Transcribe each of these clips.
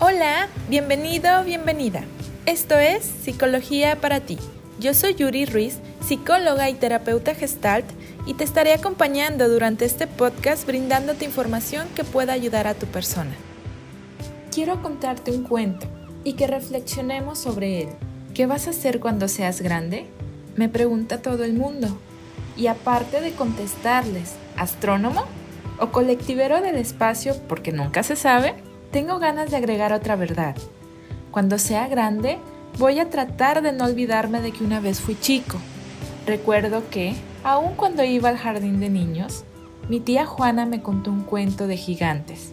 Hola, bienvenido, bienvenida. Esto es Psicología para ti. Yo soy Yuri Ruiz, psicóloga y terapeuta gestalt, y te estaré acompañando durante este podcast brindándote información que pueda ayudar a tu persona. Quiero contarte un cuento y que reflexionemos sobre él. ¿Qué vas a hacer cuando seas grande? Me pregunta todo el mundo. Y aparte de contestarles, ¿astrónomo? ¿O colectivero del espacio porque nunca se sabe? Tengo ganas de agregar otra verdad. Cuando sea grande, voy a tratar de no olvidarme de que una vez fui chico. Recuerdo que, aun cuando iba al jardín de niños, mi tía Juana me contó un cuento de gigantes.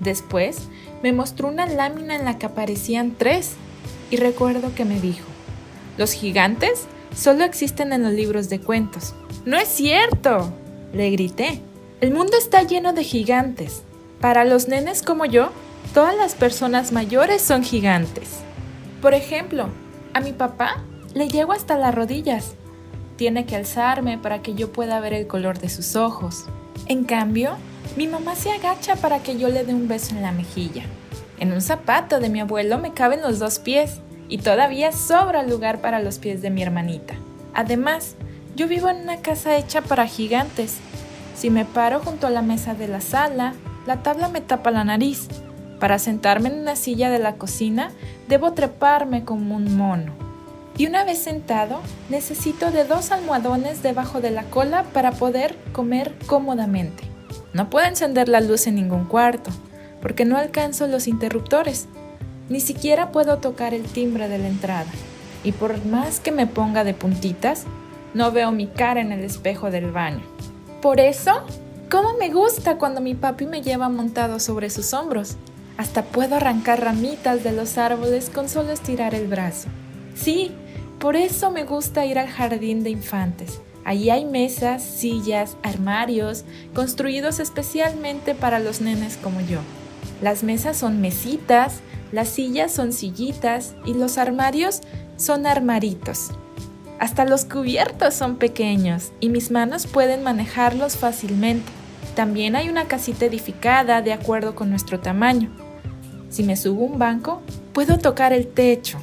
Después, me mostró una lámina en la que aparecían tres y recuerdo que me dijo, los gigantes solo existen en los libros de cuentos. No es cierto, le grité. El mundo está lleno de gigantes. Para los nenes como yo, Todas las personas mayores son gigantes. Por ejemplo, a mi papá le llego hasta las rodillas. Tiene que alzarme para que yo pueda ver el color de sus ojos. En cambio, mi mamá se agacha para que yo le dé un beso en la mejilla. En un zapato de mi abuelo me caben los dos pies y todavía sobra lugar para los pies de mi hermanita. Además, yo vivo en una casa hecha para gigantes. Si me paro junto a la mesa de la sala, la tabla me tapa la nariz para sentarme en una silla de la cocina, debo treparme como un mono. Y una vez sentado, necesito de dos almohadones debajo de la cola para poder comer cómodamente. No puedo encender la luz en ningún cuarto, porque no alcanzo los interruptores. Ni siquiera puedo tocar el timbre de la entrada. Y por más que me ponga de puntitas, no veo mi cara en el espejo del baño. Por eso, ¿cómo me gusta cuando mi papi me lleva montado sobre sus hombros? Hasta puedo arrancar ramitas de los árboles con solo estirar el brazo. Sí, por eso me gusta ir al jardín de infantes. Allí hay mesas, sillas, armarios, construidos especialmente para los nenes como yo. Las mesas son mesitas, las sillas son sillitas y los armarios son armaritos. Hasta los cubiertos son pequeños y mis manos pueden manejarlos fácilmente. También hay una casita edificada de acuerdo con nuestro tamaño. Si me subo un banco, puedo tocar el techo.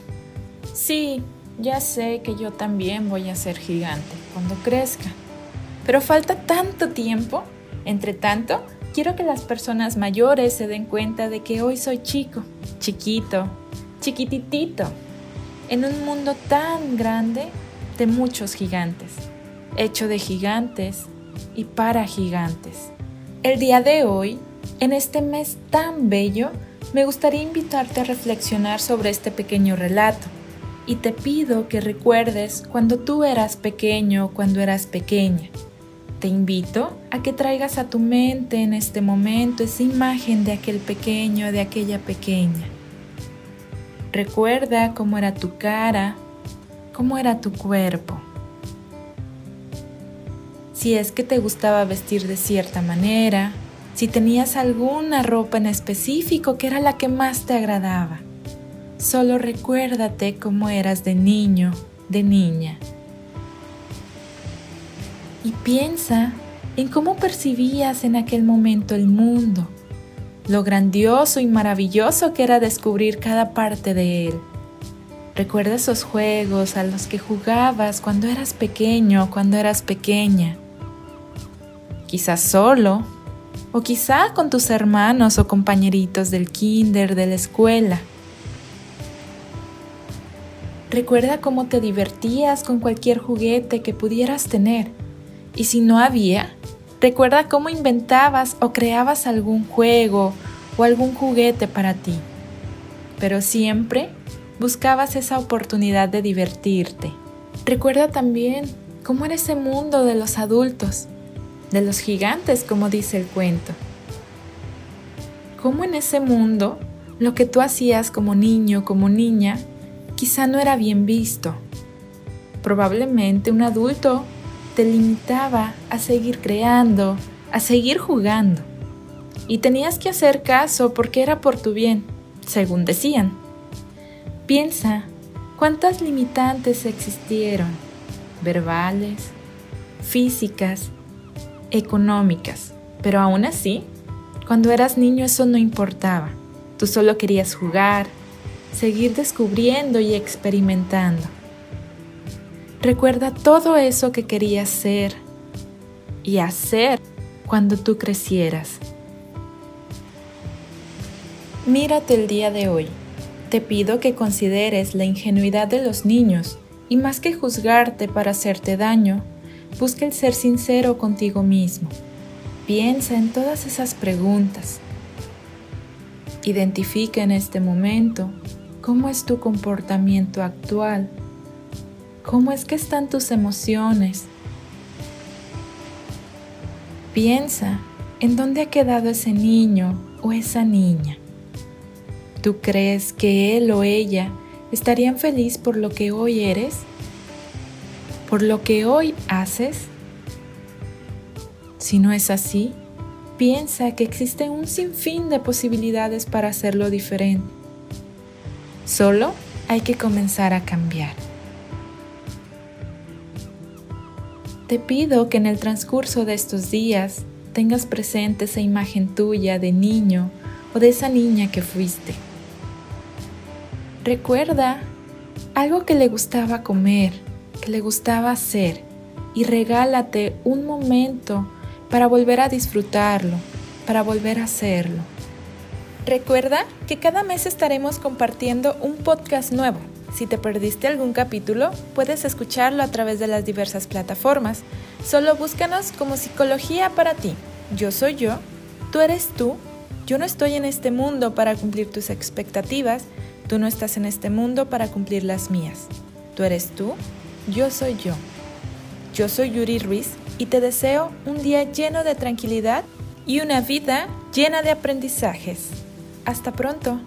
Sí, ya sé que yo también voy a ser gigante cuando crezca. Pero falta tanto tiempo. Entre tanto, quiero que las personas mayores se den cuenta de que hoy soy chico, chiquito, chiquititito, en un mundo tan grande de muchos gigantes, hecho de gigantes y para gigantes. El día de hoy, en este mes tan bello, me gustaría invitarte a reflexionar sobre este pequeño relato y te pido que recuerdes cuando tú eras pequeño, cuando eras pequeña. Te invito a que traigas a tu mente en este momento esa imagen de aquel pequeño, de aquella pequeña. Recuerda cómo era tu cara, cómo era tu cuerpo. Si es que te gustaba vestir de cierta manera, si tenías alguna ropa en específico que era la que más te agradaba. Solo recuérdate cómo eras de niño, de niña. Y piensa en cómo percibías en aquel momento el mundo, lo grandioso y maravilloso que era descubrir cada parte de él. Recuerda esos juegos a los que jugabas cuando eras pequeño, cuando eras pequeña. Quizás solo o quizá con tus hermanos o compañeritos del kinder, de la escuela. Recuerda cómo te divertías con cualquier juguete que pudieras tener. Y si no había, recuerda cómo inventabas o creabas algún juego o algún juguete para ti. Pero siempre buscabas esa oportunidad de divertirte. Recuerda también cómo era ese mundo de los adultos de los gigantes, como dice el cuento. Cómo en ese mundo lo que tú hacías como niño, como niña, quizá no era bien visto. Probablemente un adulto te limitaba a seguir creando, a seguir jugando. Y tenías que hacer caso porque era por tu bien, según decían. Piensa cuántas limitantes existieron, verbales, físicas, económicas, pero aún así, cuando eras niño eso no importaba. Tú solo querías jugar, seguir descubriendo y experimentando. Recuerda todo eso que querías ser y hacer cuando tú crecieras. Mírate el día de hoy. Te pido que consideres la ingenuidad de los niños y más que juzgarte para hacerte daño, busca el ser sincero contigo mismo. Piensa en todas esas preguntas. Identifica en este momento cómo es tu comportamiento actual, cómo es que están tus emociones. Piensa en dónde ha quedado ese niño o esa niña. ¿Tú crees que él o ella estarían feliz por lo que hoy eres? ¿Por lo que hoy haces? Si no es así, piensa que existe un sinfín de posibilidades para hacerlo diferente. Solo hay que comenzar a cambiar. Te pido que en el transcurso de estos días tengas presente esa imagen tuya de niño o de esa niña que fuiste. Recuerda algo que le gustaba comer, que le gustaba hacer y regálate un momento para volver a disfrutarlo, para volver a hacerlo. Recuerda que cada mes estaremos compartiendo un podcast nuevo. Si te perdiste algún capítulo, puedes escucharlo a través de las diversas plataformas. Solo búscanos como Psicología para ti. Yo soy yo, tú eres tú, yo no estoy en este mundo para cumplir tus expectativas, tú no estás en este mundo para cumplir las mías. Tú eres tú, yo soy yo. Yo soy Yuri Ruiz y te deseo un día lleno de tranquilidad y una vida llena de aprendizajes. Hasta pronto.